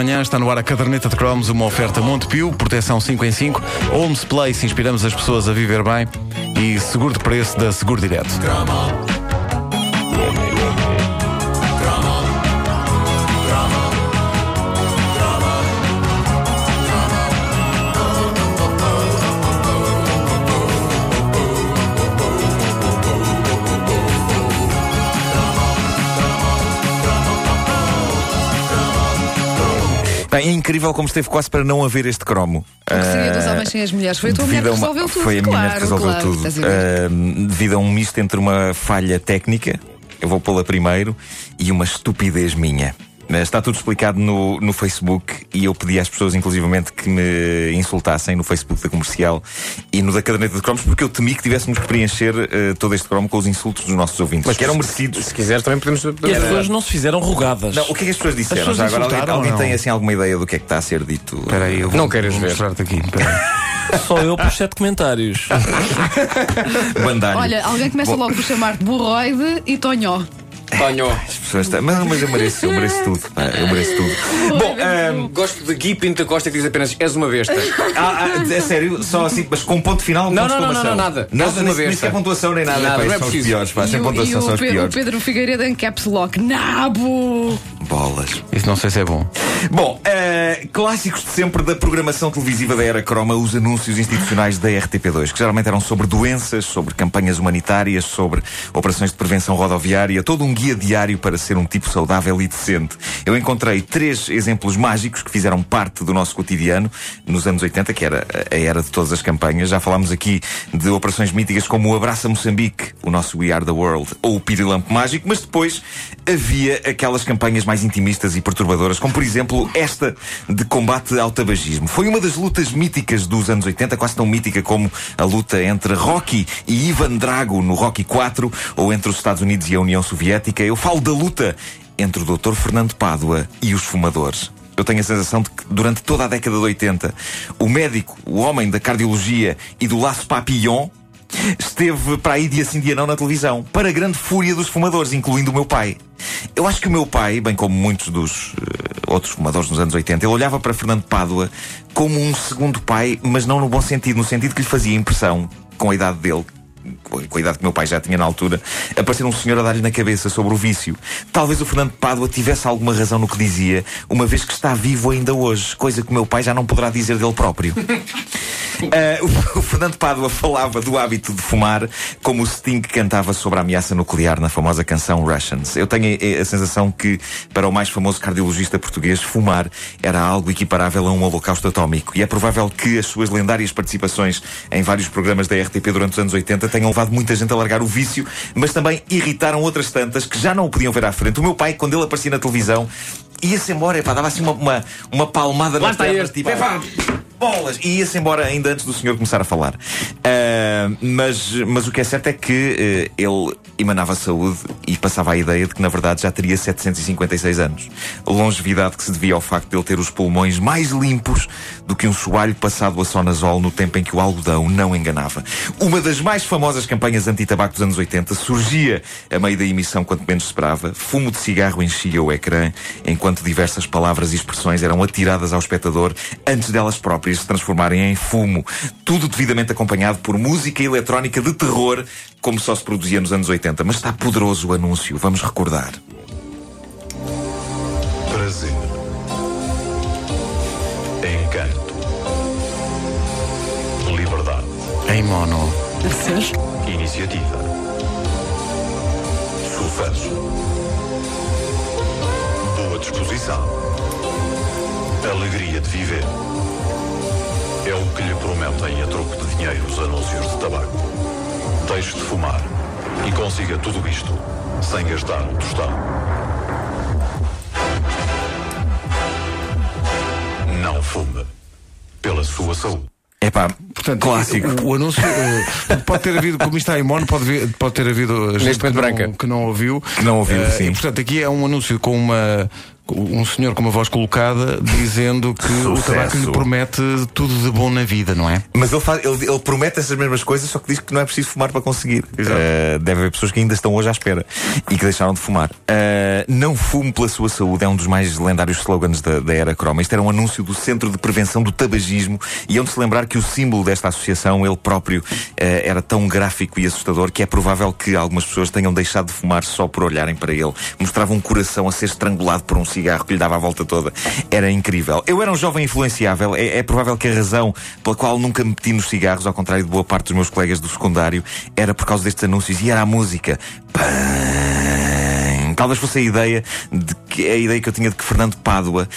manhã está no ar a caderneta de cromos, uma oferta Montepio, proteção 5 em 5, Holmes Place, inspiramos as pessoas a viver bem e seguro de preço da Seguro Direto. Bem, é incrível como esteve quase para não haver este cromo. O que seria dos Ah, homens sem as mulheres? Foi a tua mulher que uma- resolveu tudo. Foi a minha mulher que resolveu tudo. Ah, devido a um misto entre uma falha técnica, eu vou pô-la primeiro, e uma estupidez minha. Ah, Está tudo explicado no, no Facebook e eu pedi às pessoas, inclusivamente, que me insultassem no Facebook da comercial e no da caderneta de cromos, porque eu temi que tivéssemos que preencher ah, todo este cromo com os insultos dos nossos ouvintes, que eram merecidos. Se quiser, também podemos. E as pessoas não se fizeram rogadas. Não, o que é que as pessoas disseram? As pessoas Já agora alguém, alguém tem assim alguma ideia do que é que está a ser dito? Espera aí, eu vou, Não queiras vou ver. mostrar-te aqui. Só eu por sete comentários. Bandalho. Olha, alguém começa Bom, logo por chamar-te burroide e tonhó. Tonho. As pessoas estão... mas, mas eu mereço, eu mereço tudo. pá, Eu mereço tudo. Bom, ahm, Gosto de Gui Pinto da Costa que diz apenas és uma besta. ah, ah, é sério, só assim, mas com ponto final Não, não, não, exclamação. não, nada. Nada, És uma nem, nem besta. sequer pontuação nem nada. Nada, pá, não é são os piores, pá, sem o, pontuação e são o, os Pedro, o piores. Pedro Figueiredo em caps lock. Nabo! Bolas. Isso não sei se é bom. Bom, eh, clássicos de sempre da programação televisiva da Era Croma, os anúncios institucionais da RTP2, que geralmente eram sobre doenças, sobre campanhas humanitárias, sobre operações de prevenção rodoviária, todo um guia diário para ser um tipo saudável e decente. Eu encontrei três exemplos mágicos que fizeram parte do nosso cotidiano nos anos 80, que era a era de todas as campanhas. Já falámos aqui de operações míticas como o Abraça Moçambique, o nosso We Are the World, ou o Pirilampo Mágico, mas depois havia aquelas campanhas mais intimistas e perturbadoras, como por exemplo esta de combate ao tabagismo. Foi uma das lutas míticas dos anos 80, quase tão mítica como a luta entre Rocky e Ivan Drago no Rocky 4, ou entre os Estados Unidos e a União Soviética. Eu falo da luta entre o Dr. Fernando Pádua e os fumadores. Eu tenho a sensação de que durante toda a década de 80, o médico, o homem da cardiologia e do laço papillon esteve para aí dia sim dia não na televisão, para a grande fúria dos fumadores, incluindo o meu pai. Eu acho que o meu pai, bem como muitos dos eh, outros fumadores nos anos 80, ele olhava para Fernando Pádua como um segundo pai, mas não no bom sentido, no sentido que lhe fazia impressão, com a idade dele, com a idade que meu pai já tinha na altura, aparecer um senhor a dar-lhe na cabeça sobre o vício. Talvez o Fernando Pádua tivesse alguma razão no que dizia, uma vez que está vivo ainda hoje, coisa que meu pai já não poderá dizer dele próprio. Ah, o, o Fernando Pádua falava do hábito de fumar como o Sting cantava sobre a ameaça nuclear na famosa canção Russians. Eu tenho a, a sensação que, para o mais famoso cardiologista português, fumar era algo equiparável a um holocausto atómico. E é provável que as suas lendárias participações em vários programas da RTP durante os anos 80 tenham levado muita gente a largar o vício, mas também irritaram outras tantas que já não o podiam ver à frente. O meu pai, quando ele aparecia na televisão, ia-se embora, epá, dava assim uma, uma, uma palmada Lá nas está pernas, este, tipo, pá. epá, bolas! E ia-se embora ainda antes do senhor começar a falar. Ah, mas, mas o que é certo é que eh, ele emanava saúde e passava a ideia de que, na verdade, já teria 756 anos. Longevidade que se devia ao facto de ele ter os pulmões mais limpos do que um soalho passado a sonazol no tempo em que o algodão não enganava. Uma das mais famosas campanhas anti-tabaco dos anos 80 surgia a meio da emissão quanto menos esperava. Fumo de cigarro enchia o ecrã, enquanto diversas palavras e expressões eram atiradas ao espectador antes delas próprias se transformarem em fumo. Tudo devidamente acompanhado por música eletrónica de terror, como só se produzia nos anos 80. Mas está poderoso o anúncio, vamos recordar. Prazer. Encanto. Liberdade. Em mono. Iniciativa. Sucesso. Disposição. Alegria de viver. É o que lhe prometem a troco de dinheiro os anúncios de tabaco. Deixe de fumar e consiga tudo isto sem gastar um tostão. Não fume. Pela sua saúde. Epá, Portanto, clássico. O, o anúncio eh, pode ter havido, como está em mono, pode, ver- pode ter havido gente Neste que momento não, branca. que não ouviu. Que não ouviu, Eh, sim. E portanto, aqui é um anúncio com uma um senhor com uma voz colocada dizendo que o Sucesso. tabaco lhe promete tudo de bom na vida, não é? Mas ele, faz- ele- ele promete essas mesmas coisas, só que diz que não é preciso fumar para conseguir. Uh, deve haver pessoas que ainda estão hoje à espera e que deixaram de fumar. Uh, não fume pela sua saúde é um dos mais lendários slogans da, da era croma. Isto era um anúncio do Centro de Prevenção do Tabagismo e é onde se lembrar que o símbolo desta associação, ele próprio, uh, era tão gráfico e assustador que é provável que algumas pessoas tenham deixado de fumar só por olharem para ele. Mostrava um coração a ser estrangulado por um cigarro que lhe dava a volta toda. Era incrível. Eu era um jovem influenciável. É, é provável que a razão pela qual nunca me meti nos cigarros, ao contrário de boa parte dos meus colegas do secundário, era por causa destes anúncios e era a música. Talvez fosse a ideia de que a ideia que eu tinha de que Fernando Pádua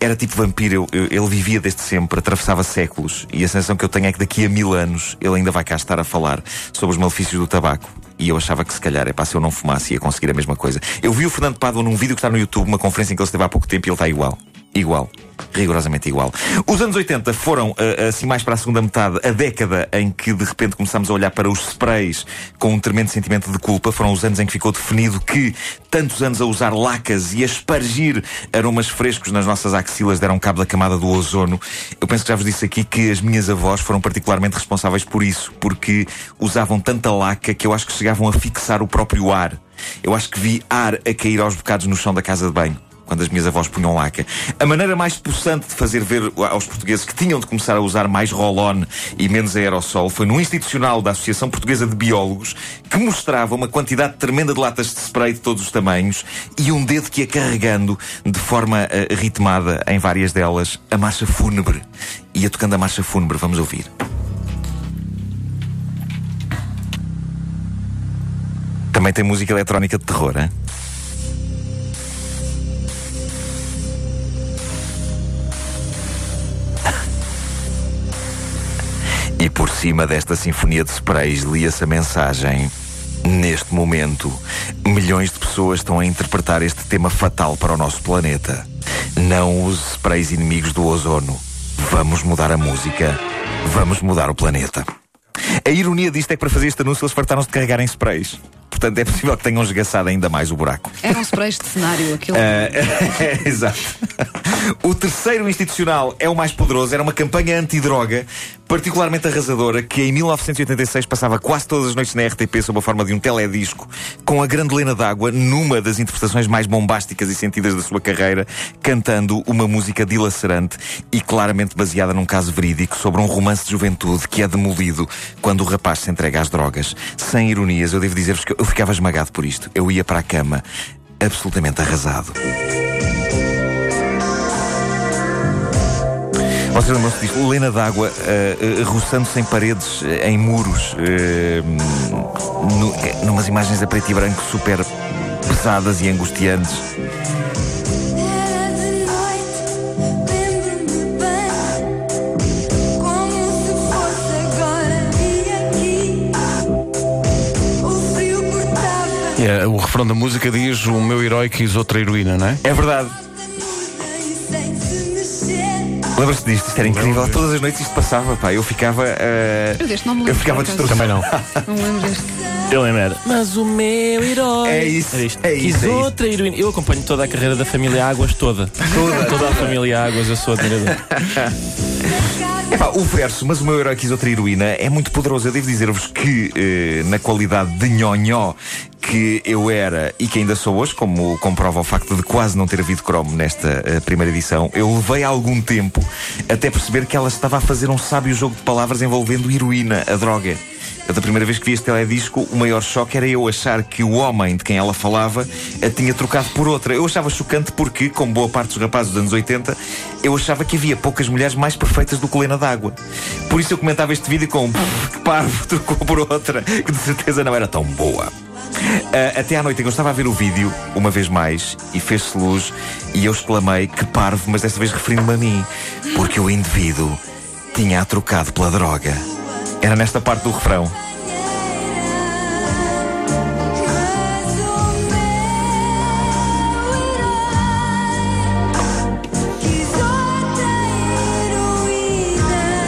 era tipo vampiro, Eu- eu- ele vivia desde sempre, atravessava séculos, e a sensação que eu tenho é que daqui a mil anos ele ainda vai cá estar a falar sobre os malefícios do tabaco. E eu achava que se calhar, é pá, se eu não fumasse ia conseguir a mesma coisa. Eu vi o Fernando Pádua num vídeo que está no YouTube, uma conferência em que ele esteve há pouco tempo e ele está igual. Igual. Rigorosamente igual. Os anos 80 foram, ah, assim mais para a segunda metade, a década em que de repente começámos a olhar para os sprays com um tremendo sentimento de culpa. Foram os anos em que ficou definido que tantos anos a usar lacas e a espargir aromas frescos nas nossas axilas deram cabo da camada do ozono. Eu penso que já vos disse aqui que as minhas avós foram particularmente responsáveis por isso, porque usavam tanta laca que eu acho que chegavam a fixar o próprio ar. Eu acho que vi ar a cair aos bocados no chão da casa de banho quando as minhas avós punham laca. A maneira mais possante de fazer ver aos portugueses que tinham de começar a usar mais roll-on e menos aerossol foi no institucional da Associação Portuguesa de Biólogos que mostrava uma quantidade tremenda de latas de spray de todos os tamanhos e um dedo que ia carregando de forma eh, ritmada em várias delas a marcha fúnebre. Ia tocando a marcha fúnebre, vamos ouvir. Também tem música eletrónica de terror, hein? E por cima desta sinfonia de sprays lia-se a mensagem. Neste momento, milhões de pessoas estão a interpretar este tema fatal para o nosso planeta. Não use sprays inimigos do ozono. Vamos mudar a música. Vamos mudar o planeta. A ironia disto é que para fazer este anúncio eles fartaram-se de carregar em sprays. Portanto, é possível que tenham esgaçado ainda mais o buraco. Eram sprays de cenário, aquilo. É, exato. O terceiro institucional é o mais poderoso. Era uma campanha antidroga particularmente arrasadora que em 1986 passava quase todas as noites na RTP sob a forma de um teledisco com a grande Lena d'Água numa das interpretações mais bombásticas e sentidas da sua carreira, cantando uma música dilacerante e claramente baseada num caso verídico sobre um romance de juventude que é demolido quando o rapaz se entrega às drogas. Sem ironias, eu devo dizer-vos que eu ficava esmagado por isto. Eu ia para a cama absolutamente arrasado. Vocês lembram-se disto? Lena d'água eh, eh, roçando-se em paredes, eh, em muros, nu- eh, numas imagens a preto e branco super pesadas e angustiantes. É, o refrão da música diz: O meu herói quis outra heroína, não é? É verdade. Lembra-se disto? Isto era incrível. Todas as noites isto passava, pá. Eu ficava. eh, Eu deste não me lembro, eu ficava por acaso. destroçado. Também não. Não lembro deste. Eu lembro era. Mas o meu herói. É isso, Era isto. é isso, Quis é isso. outra heroína. Eu acompanho toda a carreira da família Águas toda. Toda. Toda a família Águas, eu sou admirador. Epá, o verso, mas o meu herói quis outra heroína, é muito poderoso. Eu devo dizer-vos que, eh, na qualidade de nhonhó que eu era e que ainda sou hoje, como comprova o facto de quase não ter havido cromo nesta eh, primeira edição, eu levei algum tempo até perceber que ela estava a fazer um sábio jogo de palavras envolvendo heroína, a droga. Eu, da primeira vez que vi este teledisco, o maior choque era eu achar que o homem de quem ela falava a tinha trocado por outra. Eu achava chocante porque, como boa parte dos rapazes dos anos 80, eu achava que havia poucas mulheres mais perfeitas do que Lena d'Água. Por isso eu comentava este vídeo com "Pff, que parvo, trocou por outra, que de certeza não era tão boa. Ah, até à noite eu estava a ver o vídeo, uma vez mais, e fez-se luz, e eu exclamei que parvo, mas desta vez referindo-me a mim, porque o indivíduo tinha a trocado pela droga. Era nesta parte do refrão.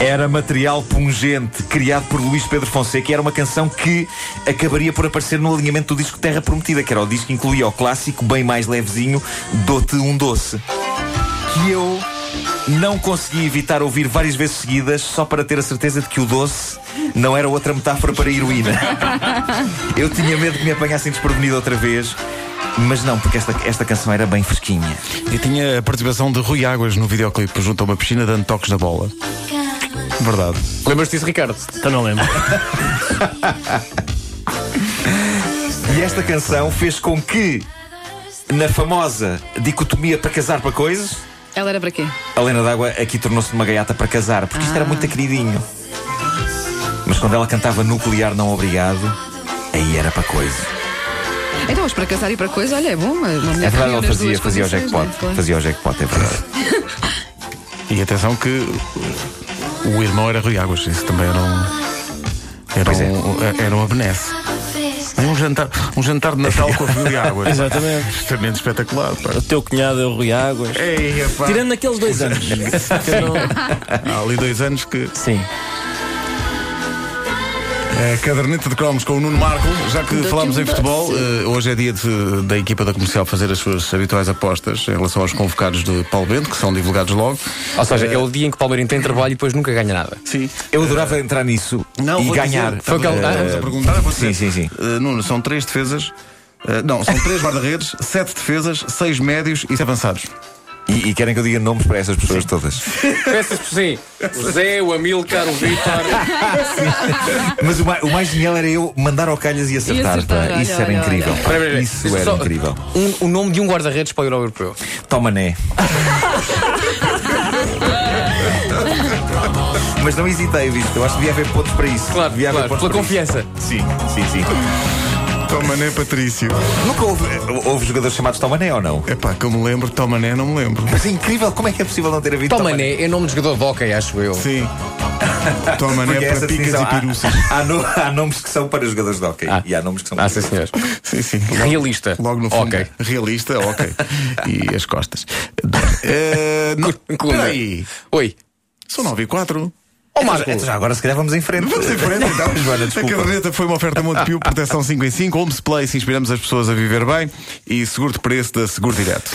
Era material pungente, criado por Luís Pedro Fonseca e era uma canção que acabaria por aparecer no alinhamento do disco Terra Prometida, que era o disco que incluía o clássico, bem mais levezinho, Dou-te um Doce. Que eu não consegui evitar ouvir várias vezes seguidas só para ter a certeza de que o doce não era outra metáfora para a heroína. Eu tinha medo que me apanhassem desprevenido outra vez. Mas não, porque esta, esta canção era bem fresquinha. E tinha a participação de Rui Águas no videoclipe junto a uma piscina dando toques na bola. Verdade. Lembras-te disso, Ricardo? Então não lembro. E esta canção fez com que, na famosa dicotomia para casar para coisas, Ela era para quê? a Lena d'Água aqui tornou-se uma gaiata para casar, porque isto era muito queridinho. Mas quando ela cantava Nuclear Não Obrigado, aí era para coisa. Então, mas para casar e para coisa, olha, é bom. Uma mulher É verdade, ela as fazia, duas fazia o condições, jackpot. não é? Claro. Fazia o jackpot, é verdade. E atenção que o irmão era Rui Águas, isso também era um. Era, Pois é. um, era uma benesse. Um jantar, um jantar de Natal com a família Águas. Exatamente. Justamente espetacular. Pá. O teu cunhado é o Rui Águas. Ei. Tirando naqueles dois anos. que eu não- Há ali dois anos que. Sim. É, caderneta de cromos com o Nuno Marco, já que falámos em futebol, eh, hoje é dia de- da equipa da comercial fazer as suas habituais apostas em relação aos convocados de Paulo Bento, que são divulgados logo. Ou seja, é o dia em que o Palmeirinho tem trabalho e depois nunca ganha nada. Sim. Eu adorava entrar nisso e vou ganhar. dizer, Foi estamos, ah, estamos a perguntar. vou dizer. Sim, sim, sim. Eh, Nuno, são três defesas. eh, não, são três guarda-redes, sete defesas, seis médios e sete avançados. E, e querem que eu diga nomes para essas pessoas todas. Peças por sim. O Zé, o Amilcar, o Vítor. Mas o mais, o mais genial era eu mandar ao calhas e acertar. acertar, pá. olha, Isso era olha, incrível. olha. pá. Espera, espera, Isso espera. era Só- incrível. Um- o nome de um guarda-redes para o Euro Europeu. Tomané. Mas não hesitei, visto? Eu acho que devia haver pontos para isso. Claro, devia haver claro, pontos pela para confiança. isso. Sim, sim, sim. Tomané Patrício. Nunca houve, houve jogadores chamados Tomané ou não? Epá, que eu me lembro, Tomané não me lembro. Mas é incrível, como é que é possível não ter havido Tomané é nome de jogador de hockey, acho eu. Sim. Tomané Porque para picas e piruças. há, há, no- há nomes que são para jogadores de hockey Ah. e há nomes que são Ah, para sim, senhor. Sim, sim. Realista. Logo no fundo. Ok. Realista, ok. E as costas. Eh, não. Oi. São 9 e 4. Ó Marco. Então já agora se calhar vamos em frente. Vamos em frente então. Joana, a caderneta foi uma oferta Montepio, proteção 5 em 5, Homes Place, inspiramos as pessoas a viver bem e seguro de preço da Seguro Direto.